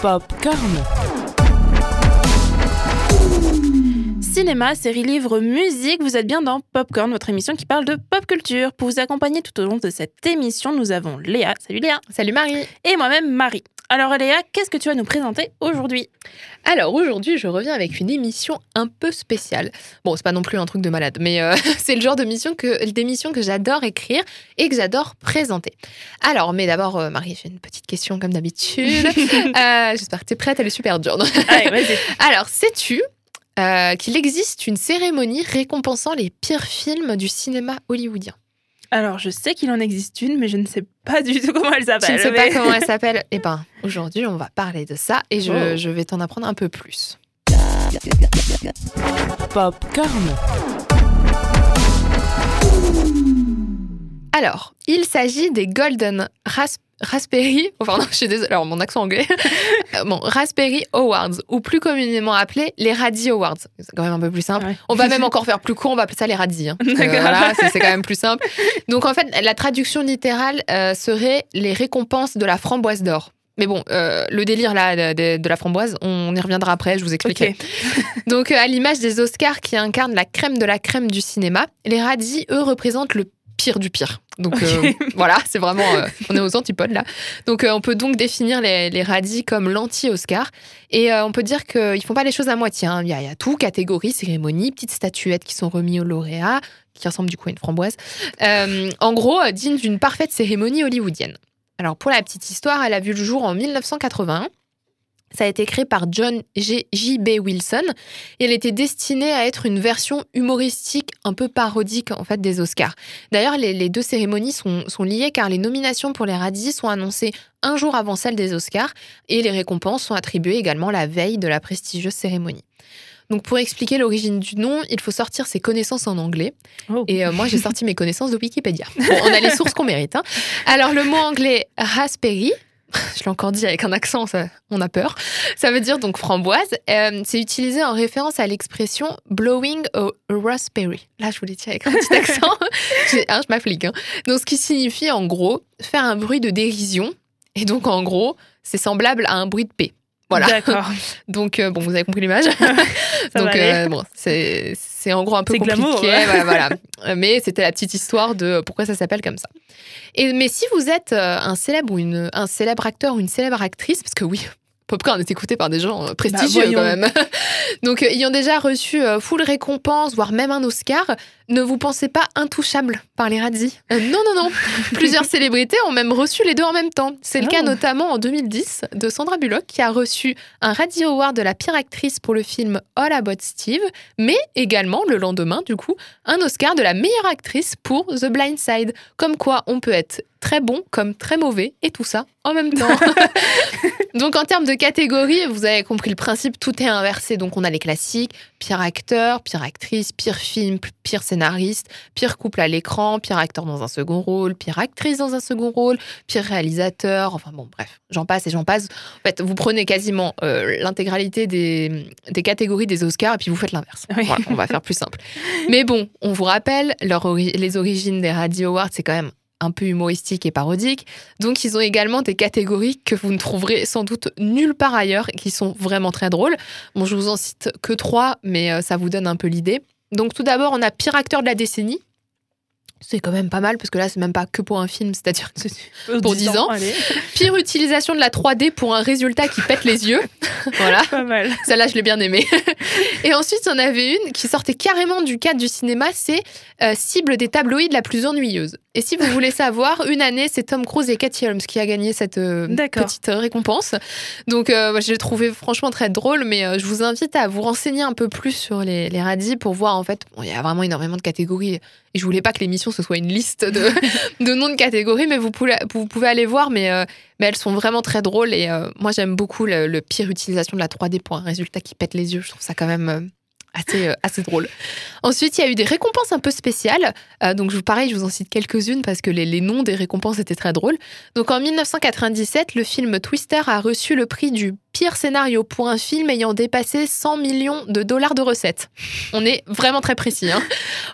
Popcorn. Cinéma, série, livre, musique, vous êtes bien dans Popcorn, votre émission qui parle de pop culture. Pour vous accompagner tout au long de cette émission, nous avons Léa. Salut Léa. Salut Marie. Et moi-même Marie. Alors Léa, qu'est-ce que tu vas nous présenter aujourd'hui? Alors aujourd'hui, je reviens avec une émission un peu spéciale. Bon, c'est pas non plus un truc de malade, mais euh, c'est le genre d'émission que, d'émission que j'adore écrire et que j'adore présenter. Alors, mais d'abord, euh, Marie, j'ai une petite question comme d'habitude. Euh, j'espère que tu es prête, elle est super dure. Allez. Alors, sais-tu qu'il existe une cérémonie récompensant les pires films du cinéma hollywoodien? Alors, je sais qu'il en existe une, mais je ne sais pas du tout comment elle Tu s'appelle. ne sais mais- pas comment elle s'appelle Eh ben, aujourd'hui, on va parler de ça et je, Oh. je vais t'en apprendre un peu plus. Popcorn. Alors, il s'agit des Golden Ras- Raspberry, oh, pardon, je suis désolée, alors mon accent anglais, Euh, bon, Raspberry Awards, ou plus communément appelés les Radis Awards. C'est quand même un peu plus simple. Ouais. On va même encore faire plus court, on va appeler ça les Radis. hein. D'accord. voilà, c'est quand même plus simple. Donc en fait, la traduction littérale euh, serait les récompenses de la framboise d'or. Mais bon, euh, le délire là de, la framboise, on y reviendra après, je vous expliquerai. Donc, euh, à l'image des Oscars qui incarnent la crème de la crème du cinéma, les radis, eux, représentent le pire du pire. Donc euh, voilà, c'est vraiment, euh, on est aux antipodes là. Donc euh, on peut donc définir les, les radis comme l'anti-Oscar. Et on peut dire qu'ils font pas les choses à moitié. hein. Il, y a, il y a tout, catégorie, cérémonie, petites statuettes qui sont remises aux lauréats, qui ressemblent du coup à une framboise. En gros, digne d'une parfaite cérémonie hollywoodienne. Alors pour la petite histoire, elle a vu le jour en 1981. Ça a été créé par John G. J.B. Wilson et elle était destinée à être une version humoristique un peu parodique en fait des Oscars. D'ailleurs, les, les deux cérémonies sont, sont liées car les nominations pour les radis sont annoncées un jour avant celles des Oscars et les récompenses sont attribuées également la veille de la prestigieuse cérémonie. Donc pour expliquer l'origine du nom, il faut sortir ses connaissances en anglais. Oh. Et euh, moi, j'ai sorti mes connaissances de Wikipédia. Bon, on a les sources qu'on mérite. hein. Alors, le mot anglais raspberry, je l'ai encore dit avec un accent, ça, on a peur. Ça veut dire donc framboise. Euh, c'est utilisé en référence à l'expression blowing a raspberry. Là, je vous l'ai dit avec un petit accent. Hein, je m'applique. hein. Donc, ce qui signifie en gros faire un bruit de dérision. Et donc, en gros, c'est semblable à un bruit de paix. Voilà. D'accord. Donc, euh, bon, vous avez compris l'image. Donc, euh, bon, c'est en gros un peu compliqué. glamour, ouais. voilà. Mais c'était la petite histoire de pourquoi ça s'appelle comme ça. Et, mais si vous êtes euh, un célèbre ou une, un célèbre acteur ou une célèbre actrice, parce que oui, Popcorn est écouté par des gens prestigieux voyons. quand même. Donc, ayant déjà reçu full récompense, voire même un Oscar, ne vous pensez pas intouchable par les radis. Euh, non, non, non. Plusieurs célébrités ont même reçu les deux en même temps. C'est le cas Oh. notamment en 2010 de Sandra Bullock qui a reçu un Radio Award de la pire actrice pour le film All About Steve, mais également le lendemain, du coup, un Oscar de la meilleure actrice pour The Blind Side. Comme quoi, on peut être très bon comme très mauvais et tout ça en même temps. Donc en termes de catégorie, vous avez compris le principe, tout est inversé. Donc on a les classiques, pire acteur, pire actrice, pire film, pire scénariste, pire couple à l'écran, pire acteur dans un second rôle, pire actrice dans un second rôle, pire réalisateur, enfin bon bref, j'en passe et j'en passe. En fait, vous prenez quasiment euh, l'intégralité des, des catégories des Oscars et puis vous faites l'inverse. Oui. Voilà, on va faire plus simple. Mais bon, on vous rappelle, leur ori- les origines des Radio Awards, c'est quand même un peu humoristique et parodique. Donc, ils ont également des catégories que vous ne trouverez sans doute nulle part ailleurs et qui sont vraiment très drôles. Bon, je vous en cite que trois, mais euh, ça vous donne un peu l'idée. Donc, tout d'abord, on a pire acteur de la décennie. C'est quand même pas mal parce que là, c'est même pas que pour un film, c'est-à-dire Pour 10 ans. Allez, pire utilisation de la 3D pour un résultat qui pète les yeux. voilà. pas mal. Celle-là, je l'ai bien aimée. Et ensuite, il y en avait une qui sortait carrément du cadre du cinéma, c'est euh, cible des tabloïds la plus ennuyeuse. Et si vous voulez savoir, une année, c'est Tom Cruise et Katie Holmes qui a gagné cette euh, petite euh, récompense. Donc, euh, l'ai trouvé franchement très drôle, mais euh, je vous invite à vous renseigner un peu plus sur les, les radis pour voir, en fait, bon, il y a vraiment énormément de catégories. Et je voulais pas que l'émission, ce soit une liste de, de noms de catégories, mais vous pouvez, vous pouvez aller voir, mais, mais elles sont vraiment très drôles. Et moi, j'aime beaucoup le, le pire utilisation de la 3D pour un résultat qui pète les yeux. Je trouve ça quand même assez, euh, assez drôle. Ensuite, il y a eu des récompenses un peu spéciales. Euh, donc, je vous pareil, je vous en cite quelques-unes parce que les, les noms des récompenses étaient très drôles. Donc, en 1997, le film Twister a reçu le prix du pire scénario pour un film ayant dépassé 100 millions de dollars de recettes. On est vraiment très précis. hein.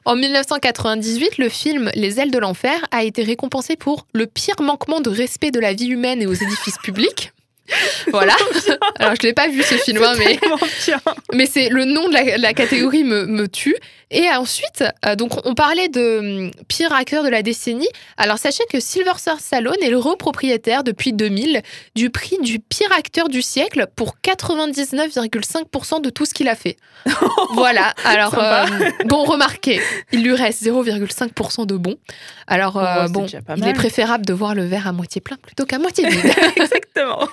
En 1998, le film Les ailes de l'enfer a été récompensé pour le pire manquement de respect de la vie humaine et aux édifices publics. Voilà. Alors, je l'ai pas vu ce film, hein, mais mais c'est le nom de la, la catégorie me, me tue. Et ensuite, euh, donc on parlait de hum, pire acteur de la décennie. Alors sachez que Sylvester Stallone est le repropriétaire depuis 2000 du prix du pire acteur du siècle pour 99,5% de tout ce qu'il a fait. voilà. Alors euh, bon, remarquez, il lui reste 0,5% de bon. Alors euh, Oh, c'est bon, pas il est préférable de voir le verre à moitié plein plutôt qu'à moitié vide. Exactement.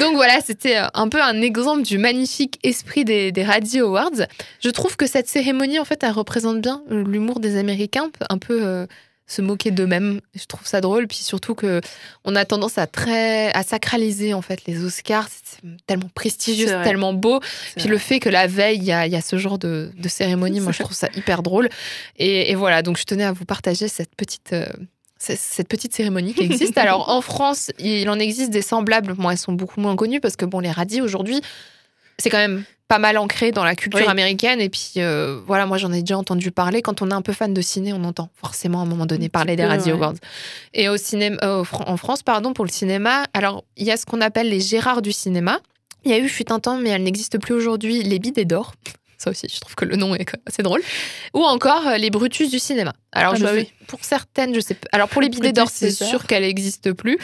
Donc voilà, c'était euh, un peu un exemple du magnifique esprit des, des Radio Awards. Je trouve que cette cérémonie, en fait, elle représente bien euh, l'humour des Américains, un peu euh, se moquer d'eux-mêmes. Je trouve ça drôle, puis surtout que on a tendance à très à sacraliser en fait les Oscars. C'est tellement prestigieux, C'est tellement beau. Puis vrai. le fait que la veille, il y a, il y a ce genre de, de cérémonie, moi, je trouve ça hyper drôle. Et, et voilà, donc je tenais à vous partager cette petite, euh, cette petite cérémonie qui existe. Alors, en France, il en existe des semblables. Moi, elles sont beaucoup moins connues parce que, bon, les radis, aujourd'hui, c'est quand même pas mal ancré dans la culture Oui. américaine. Et puis, euh, voilà, moi, j'en ai déjà entendu parler. Quand on est un peu fan de ciné, on entend forcément à un moment donné parler des Radio ouais. Awards. Et au cinéma, euh, en France, pardon, pour le cinéma, alors, il y a ce qu'on appelle les Gérards du cinéma. Il y a eu, fut un temps, mais elle n'existe plus aujourd'hui, les Bidets d'or. Ça aussi, je trouve que le nom est assez drôle. Ou encore euh, les Brutus du cinéma. Alors, Ah je bah oui. Pour certaines, je sais pas. Alors, pour les Bidets d'or, c'est sûr qu'elle n'existe plus.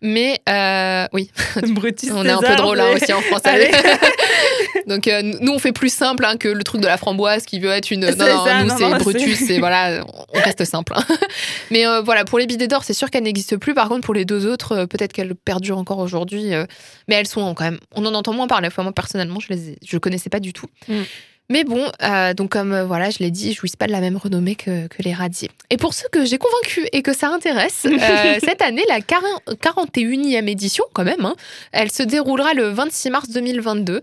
Mais euh, oui, Brutus on est un peu drôle hein, mais- aussi en. Allez. Donc, euh, nous, on fait plus simple hein, que le truc de la framboise qui veut être une. Non, non, ça, nous, c'est Brutus, c'est- voilà, on reste simple. hein. Mais euh, voilà, pour les bidets d'or, c'est sûr qu'elles n'existent plus. Par contre, pour les deux autres, peut-être qu'elles perdurent encore aujourd'hui. mais elles sont quand même. On en entend moins parler. Enfin, moi, personnellement, je les je connaissais pas du tout. Mm. Mais bon, euh, donc comme euh, voilà, je l'ai dit, ils jouissent pas de la même renommée que, que les radiers. Et pour ceux que j'ai convaincus et que ça intéresse, euh, cette année, la 40 41e édition, quand même, hein, elle se déroulera le 26 mars 2022.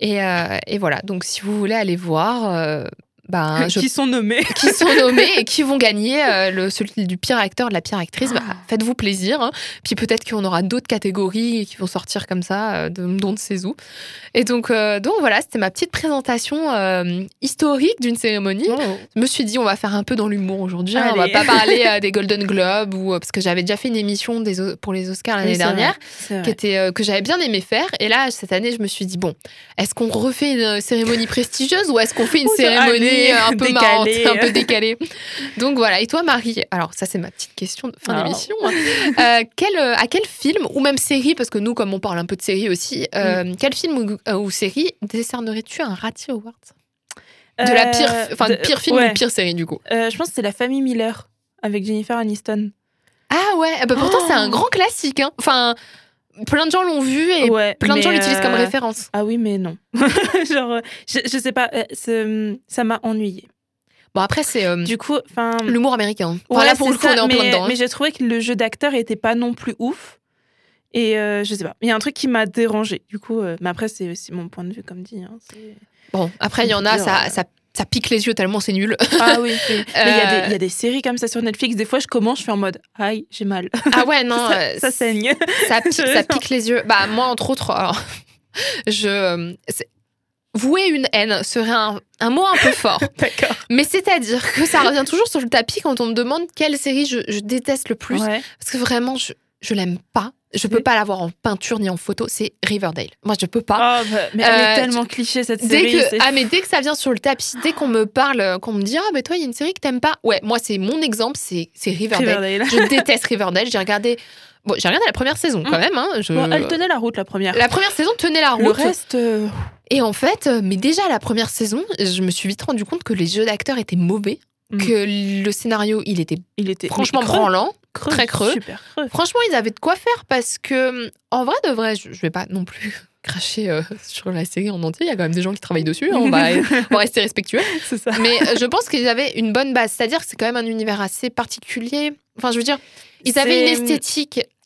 Et, euh, et voilà, donc si vous voulez aller voir, euh, ben, je Qui sont nommés. qui sont nommés et qui vont gagner euh, le, celui du pire acteur, de la pire actrice. Bah, Ah. Faites-vous plaisir. hein. Puis peut-être qu'on aura d'autres catégories qui vont sortir comme ça, euh, de, dont de sais où. Et donc, euh, donc voilà, c'était ma petite présentation euh, historique d'une cérémonie. Je me suis dit, on va faire un peu dans l'humour aujourd'hui. hein. On va pas parler des Golden Globes ou parce que j'avais déjà fait une émission des, pour les Oscars l'année Oui, dernière vrai, c'est vrai. qui était, que j'avais bien aimé faire. Et là, cette année, je me suis dit, bon, est-ce qu'on refait une cérémonie prestigieuse ou est-ce qu'on fait une cérémonie allez, un peu décalée. marrante, un peu décalée Donc voilà. Et toi, Marie Alors, ça, c'est ma petite question de fin d'émission. hein. Euh, quel, euh, à quel film, ou même série, parce que nous, comme on parle un peu de série aussi, euh, Mm. quel film ou, euh, ou série décernerais-tu un Ratty Award De la pire, Euh, enfin, de- pire film ouais. ou pire série, du coup? Euh, je pense que c'est La famille Miller avec Jennifer Aniston. Ah ouais, eh ben, pourtant, c'est un Oh. grand classique. hein. Enfin, plein de gens l'ont vu et ouais, plein de gens l'utilisent comme euh, référence. Ah oui, mais non. Genre, je, je sais pas, euh, ça m'a ennuyé. Bon, après, c'est euh, Du coup, enfin. l'humour américain. Enfin, Ouais, là, pour le coup, ça, on est en mais, plein dedans. hein. Mais j'ai trouvé que le jeu d'acteur était pas non plus ouf. Et euh, je sais pas. Il y a un truc qui m'a dérangé. Du coup, mais après, c'est aussi mon point de vue, comme dit. hein, Bon, après, il y en a, dire, ça, ça, ça pique les yeux tellement c'est nul. Ah oui, oui. Mais il y, a Euh, des- il y a des séries comme ça sur Netflix. Des fois, je commence, je fais en mode Aïe, j'ai mal. Ah ouais, non, ça, euh, ça saigne. ça, pique, ça pique les yeux. Bah, moi, entre autres, alors, je. euh, Vouer une haine serait un, un mot un peu fort. D'accord. Mais c'est-à-dire que ça revient toujours sur le tapis quand on me demande quelle série je, je déteste le plus. Ouais. Parce que vraiment, je, je l'aime pas. Je peux Oui. pas l'avoir en peinture ni en photo. C'est Riverdale. Moi, je peux pas. Oh, bah, mais elle Euh, est tellement cliché cette Dès série. que, ah mais dès que ça vient sur le tapis, dès qu'on me parle, euh, qu'on me dit ah mais toi il y a une série que t'aimes pas, ouais moi c'est mon exemple, c'est Riverdale. Riverdale. Je déteste Riverdale. J'ai regardé, bon j'ai regardé la première saison quand Mm. même. Hein, je- Bon, elle tenait la route la première. La première saison tenait la Le route. reste, euh, Et en fait, euh, mais déjà la première saison, je me suis vite rendu compte que les jeux d'acteurs étaient mauvais, Mm. que le scénario il était il était franchement branlant. Creux, très creux. Super creux. Franchement, ils avaient de quoi faire parce que, en vrai de vrai, je, je vais pas non plus cracher euh, sur la série en entier. Il y a quand même des gens qui travaillent dessus. hein, on, va, on va rester respectueux. Ça. Mais euh, je pense qu'ils avaient une bonne base. C'est-à-dire que c'est quand même un univers assez particulier. Enfin, je veux dire, ils avaient une C'est-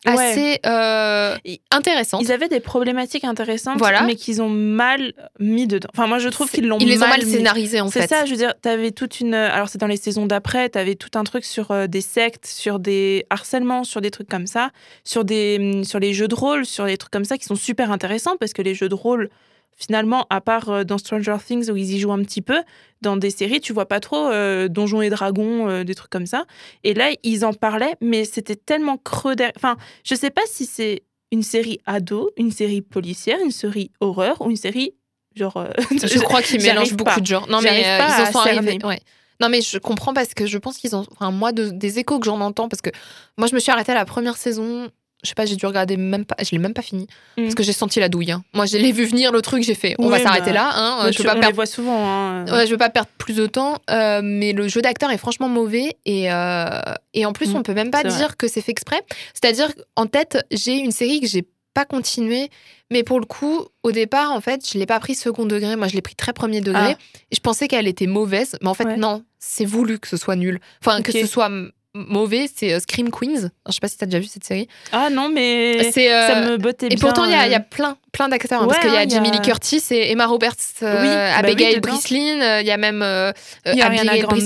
esthétique Ouais. assez euh, Ils- intéressantes. Ils avaient des problématiques intéressantes, Voilà. mais qu'ils ont mal mis dedans. Enfin, moi, je trouve qu'ils l'ont Ils les ont mal mis. scénarisées en C'est fait. ça, je veux dire, t'avais toute une. Alors, c'est dans les saisons d'après, t'avais tout un truc sur euh, des sectes, sur des harcèlements, sur des trucs comme ça, sur, des, hum, sur les jeux de rôle, sur des trucs comme ça qui sont super intéressants parce que les jeux de rôle, finalement, à part euh, dans Stranger Things où ils y jouent un petit peu, dans des séries, tu vois pas trop euh, Donjons et Dragons, euh, des trucs comme ça. Et là, ils en parlaient, mais c'était tellement creux derrière. Enfin, je sais pas si c'est une série ado, une série policière, une série horreur ou une série genre. euh, Je crois qu'ils mélangent beaucoup pas. de genres. Non, mais ils en sont arrivés. Ouais. Non, mais je comprends parce que je pense qu'ils ont. Enfin, moi, de- des échos que j'en entends, parce que moi, je me suis arrêtée à la première saison. Je sais pas, j'ai dû regarder même pas. Je l'ai même pas fini. Mm. Parce que j'ai senti la douille. hein. Moi, je l'ai vu venir le truc, j'ai fait. On va s'arrêter bah, là. Hein. Ouais, je veux pas on les perdre. voit souvent. hein. Ouais, je veux pas perdre plus de temps, euh, mais le jeu d'acteur est franchement mauvais et, euh, et en plus Mm, on peut même pas vrai. dire que c'est fait exprès. C'est-à-dire en tête j'ai une série que j'ai pas continuée, mais pour le coup au départ en fait je l'ai pas pris second degré, moi je l'ai pris très premier degré Ah. et je pensais qu'elle était mauvaise, mais en fait Ouais. non, c'est voulu que ce soit nul, enfin que ce soit mauvais. C'est euh, Scream Queens. Je sais pas si t'as déjà vu cette série. Ah non, mais euh, ça me bottait et bien. pourtant, il y, a- il y a plein, plein d'acteurs. hein, parce qu'il y a hein, Jamie Lee Curtis et Emma Roberts, euh, Oui, bah oui, Abigail. Breslin. euh, Il y a même euh, y a Ariana Grande.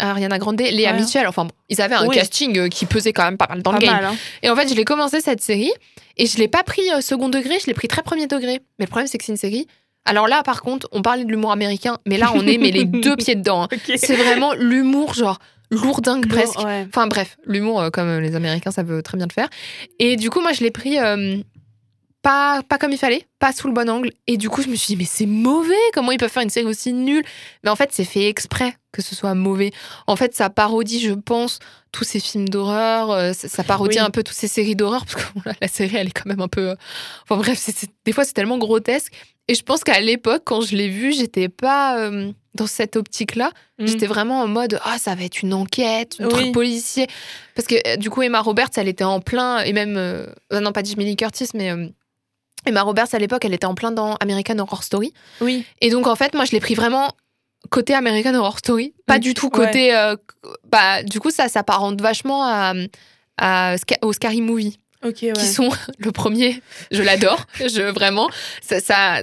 Ariana Grande, Léa Ouais. Mitchell. Enfin bon, ils avaient un Oui. casting qui pesait quand même pas mal dans pas le game. mal. hein. Et en fait, je l'ai commencé cette série et je l'ai pas pris second degré, je l'ai pris très premier degré. Mais le problème, c'est que c'est une série. Alors là, par contre, on parlait de l'humour américain, mais là, on est mais les deux pieds dedans. hein. C'est vraiment l'humour, genre lourdingue Lourd, presque. ouais. Enfin bref, l'humour, euh, comme les Américains, ça veut très bien le faire. Et du coup, moi, je l'ai pris euh, pas, pas comme il fallait, pas sous le bon angle. Et du coup, je me suis dit, mais c'est mauvais, comment ils peuvent faire une série aussi nulle? Mais en fait, c'est fait exprès que ce soit mauvais. En fait, ça parodie, je pense, tous ces films d'horreur, euh, ça, ça parodie Oui. un peu toutes ces séries d'horreur, parce que là, la série, elle est quand même un peu... euh, Enfin bref, des fois, c'est tellement grotesque. Et je pense qu'à l'époque, quand je l'ai vu, j'étais pas euh, dans cette optique-là. Mm. J'étais vraiment en mode ah ça va être une enquête, un Oui. truc policier parce que du coup Emma Roberts elle était en plein et même euh, non pas Jamie Lee Curtis mais euh, Emma Roberts à l'époque elle était en plein dans American Horror Story Oui. et donc en fait moi je l'ai pris vraiment côté American Horror Story. Pas Mm. du tout côté euh, bah du coup ça s'apparente vachement à, à au Scary Movie. Ouais. qui sont le premier. Je l'adore. Je vraiment. Ça, ça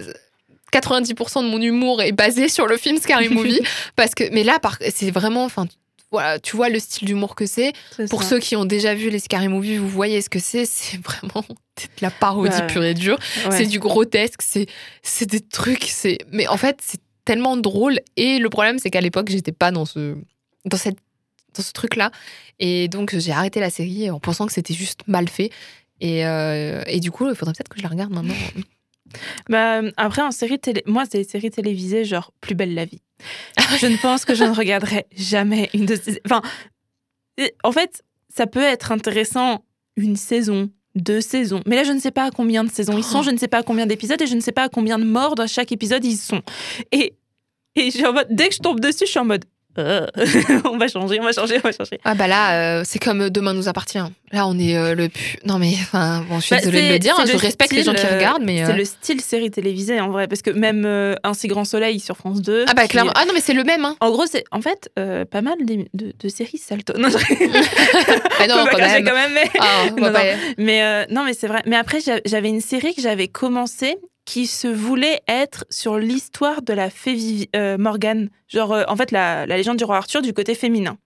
90% de mon humour est basé sur le film Scary Movie. Parce que mais là c'est vraiment enfin voilà tu vois le style d'humour que c'est. Pour ça. ceux qui ont déjà vu les Scary Movie vous voyez ce que c'est. C'est vraiment de la parodie Ouais. pure et dure. Ouais. c'est du grotesque. C'est c'est des trucs c'est mais en fait c'est tellement drôle et le problème c'est qu'à l'époque j'étais pas dans ce dans cette dans ce truc là et donc j'ai arrêté la série en pensant que c'était juste mal fait et, euh, et du coup il faudrait peut-être que je la regarde maintenant Bah, après, en série télé, moi, c'est des séries télévisées, genre Plus belle la vie. je ne pense que je ne regarderai jamais une de ces. Enfin, en fait, ça peut être intéressant une saison, deux saisons. Mais là, je ne sais pas à combien de saisons ils sont, je ne sais pas à combien d'épisodes et je ne sais pas à combien de morts dans chaque épisode ils sont. Et, et en mode, dès que je tombe dessus, je suis en mode. Euh, on va changer, on va changer, on va changer. Ah bah là, euh, c'est comme Demain nous appartient. Là, on est euh, le plus... Non mais, enfin, bon, je suis Bah, désolée de le dire, hein, je respecte les gens qui euh, regardent, mais... C'est euh, le style série télévisée en vrai, parce que même euh, Un si grand soleil sur France 2. Ah bah clairement. Ah non mais c'est le même, hein. En gros, c'est en fait pas mal de, de séries salto. Non, je... Ah non, quand même. quand même, mais Ah, on va Non, mais, non, mais c'est vrai. Mais après, j'a- j'avais une série que j'avais commencé qui se voulait être sur l'histoire de la fée Vivi- Morgane. Genre, en fait, la, la légende du roi Arthur du côté féminin.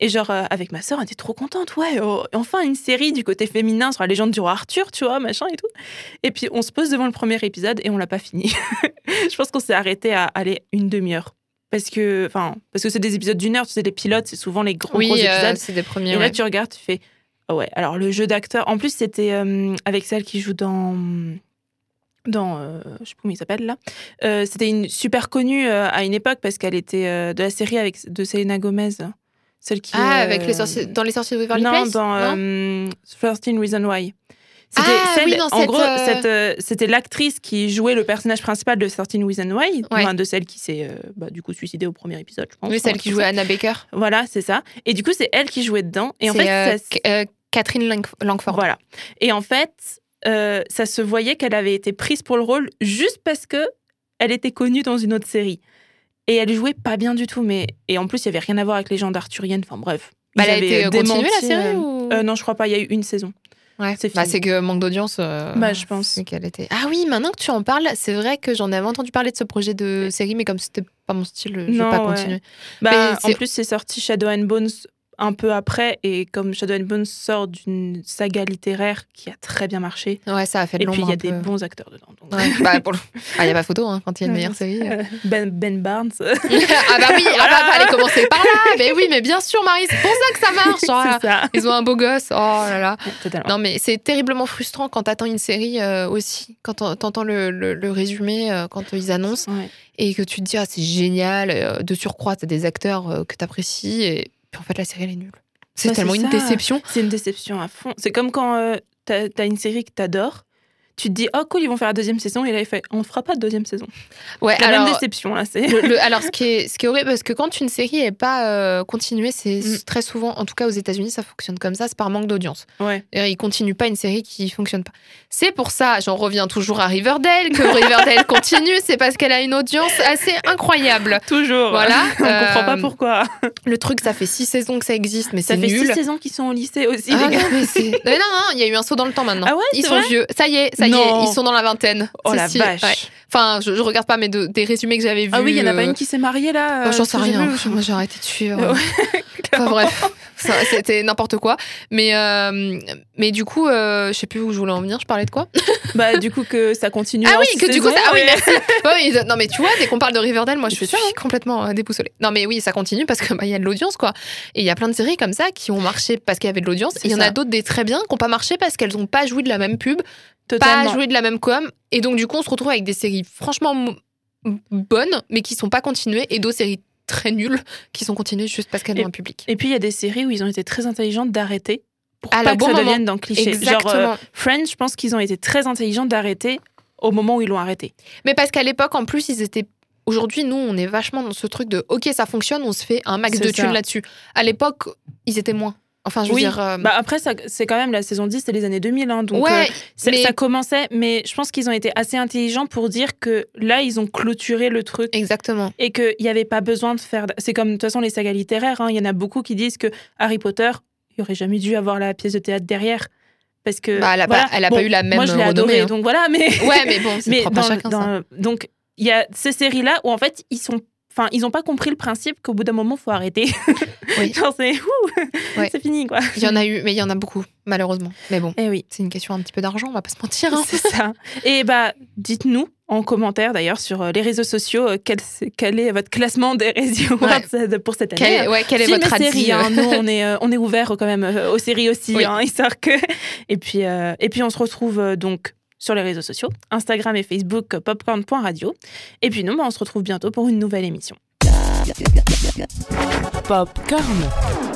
Et genre, euh, avec ma sœur, on était trop contente. Ouais, oh, enfin, une série du côté féminin sur la légende du roi Arthur, tu vois, machin et tout. Et puis, on se pose devant le premier épisode et on l'a pas fini. Je pense qu'on s'est arrêté à aller une demi-heure. Parce que, enfin, parce que c'est des épisodes d'une heure, tu sais, les pilotes, c'est souvent les gros, Oui, gros euh, épisodes. c'est des premiers. Et là, ouais. tu regardes, tu fais. Ah ouais, alors le jeu d'acteur. En plus, c'était euh, avec celle qui joue dans. Dans. euh, je sais pas comment il s'appelle là. Euh, c'était une super connue euh, à une époque parce qu'elle était euh, de la série avec, de Selena Gomez. Celle qui. Ah, euh, avec les sorciers... dans les sorciers de Beverly Non, Place dans non euh, 13 Reasons Why. C'était Ah, oui, dans en cette, gros, euh, cette, euh, c'était l'actrice qui jouait le personnage principal de 13 Reasons Why, Ouais. enfin, de celle qui s'est euh, bah, du coup suicidée au premier épisode, je pense. Oui, celle qui jouait ça. Anna Baker. Voilà, c'est ça. Et du coup, c'est elle qui jouait dedans. Et en fait, euh, ça, euh, Catherine Lang- Langford. voilà. Et en fait, euh, ça se voyait qu'elle avait été prise pour le rôle juste parce que elle était connue dans une autre série. Et elle jouait pas bien du tout. Mais et en plus, il y avait rien à voir avec les légendes arthuriennes. Enfin bref. Bah, elle a été euh, continuée la démenti, série euh, ou... euh, Non, je crois pas. Il y a eu une saison. Ouais. C'est Bah, que manque d'audience. euh, Bah, je pense. qu'elle était. Ah oui, maintenant que tu en parles, c'est vrai que j'en avais entendu parler de ce projet de série, mais comme c'était pas mon style, je vais Non, pas ouais. continuer. Bah, en plus, c'est sorti Shadow and Bones un peu après, et comme Shadow and Bones sort d'une saga littéraire qui a très bien marché, Ouais, ça a fait de et puis il y a des bons acteurs dedans. donc. Ouais, bah, pour le- Ah, il n'y a pas photo hein, quand il y a une meilleure série. Euh, Ben, ben Barnes, ah bah oui, ah bah fallait commencer par là. Mais oui, mais bien sûr, Marie, c'est pour ça que ça marche. Oh ça. Ils ont un beau gosse. Oh là là. Totalement. Non, mais c'est terriblement frustrant quand t'attends une série euh, aussi, quand t'en- t'entends le, le- le résumé, euh, quand ils annoncent, Ouais. et que tu te dis, ah, c'est génial, de surcroît, t'as des acteurs euh, que t'apprécies, et puis en fait, la série, elle est nulle. C'est Bah, tellement une déception. C'est une déception à fond. C'est comme quand euh, t'as as une série que t'adores, tu te dis, oh cool, ils vont faire la deuxième saison, et là, il fait, on fera pas de deuxième saison. Ouais, La alors, même déception, là, c'est. le- le- alors ce, qui est, ce qui est horrible, parce que quand une série n'est pas euh, continuée, c'est Mm. très souvent, en tout cas aux États-Unis, ça fonctionne comme ça, c'est par manque d'audience. Ouais. Et Ils continuent pas une série qui fonctionne pas. C'est pour ça, j'en reviens toujours à Riverdale, que Riverdale continue, c'est parce qu'elle a une audience assez incroyable. Toujours. Voilà. on comprend pas euh, pourquoi. Le truc, ça fait six saisons que ça existe, mais Ça c'est fait nul. six saisons qu'ils sont au lycée aussi, Ah les gars. non, mais c'est- mais non, non, il y a eu un saut dans le temps maintenant. Ah ouais, ils sont vrai vieux. Ça y est, ça y Non. est, ils sont dans la vingtaine. Oh Si, la si, vache. ouais. Enfin, je, je regarde pas, mais de- des résumés que j'avais vus. Ah oui, il y en a pas euh, une qui s'est mariée là. oh, euh, J'en sais rien. vu, Moi, j'ai arrêté de suivre. Ouais, Enfin, bref, c'était n'importe quoi. Mais, euh, mais du coup, euh, je sais plus où je voulais en venir. Je parlais de quoi? Bah du coup que ça continue. Ah oui, que du coup, ça- ah oui, merci. Oui, non, mais tu vois, dès qu'on parle de Riverdale, moi, je suis ça, complètement euh, déboussolée. Non, mais oui, ça continue parce que bah, il y a de l'audience, quoi. Et il y a plein de séries comme ça qui ont marché parce qu'il y avait de l'audience. Il y en a d'autres des très bien qui n'ont pas marché parce qu'elles n'ont pas joué de la même pub, Totalement. pas joué de la même com. Et donc, du coup, on se retrouve avec des séries franchement bonnes, mais qui sont pas continuées, et d'autres séries très nulles qui sont continuées juste parce qu'elles ont un public. Et puis il y a des séries où ils ont été très intelligents d'arrêter pour À pas que bon ça moment. devienne dans le cliché. Exactement. Genre euh, Friends, je pense qu'ils ont été très intelligents d'arrêter au moment où ils l'ont arrêté. Mais parce qu'à l'époque, en plus, ils étaient. Aujourd'hui, nous, on est vachement dans ce truc de OK, ça fonctionne, on se fait un max de thunes là-dessus. À l'époque, ils étaient moins. Enfin, je veux oui. dire. euh, Bah après c'est quand même la saison 10 c'est les années 2000 hein, donc ouais, euh, mais- ça commençait mais je pense qu'ils ont été assez intelligents pour dire que là ils ont clôturé le truc exactement. et qu'il n'y avait pas besoin de faire. C'est comme de toute façon les sagas littéraires. hein. Il y en a beaucoup qui disent que Harry Potter, il aurait jamais dû avoir la pièce de théâtre derrière. Parce que. Bah, elle a voilà. pas- Bon, eu la même Moi, je l'ai renommée, adoré, hein. donc voilà. Mais, Ouais, mais bon, c'est propre à dans- chacun, ça. dans- donc, il y a ces séries-là où en fait, ils sont. Enfin, ils n'ont pas compris le principe qu'au bout d'un moment, faut arrêter. Oui. C'est Ouais. fini, quoi. Il y en a eu, mais il y en a beaucoup, malheureusement. Mais bon, Eh oui, c'est une question un petit peu d'argent, on va pas se mentir. hein. c'est ça. Et bah, dites-nous en commentaire d'ailleurs sur euh, les réseaux sociaux euh, quel, quel est votre classement des Awards euh, pour cette année. Quel, ouais, quel est Film votre série, hein. Nous, on est, euh, on est ouvert quand même aux séries aussi, Oui. hein, histoire que. Et puis, euh, et puis, on se retrouve donc sur les réseaux sociaux, Instagram et Facebook, popcorn.radio. Et puis, nous, bah, on se retrouve bientôt pour une nouvelle émission. Popcorn.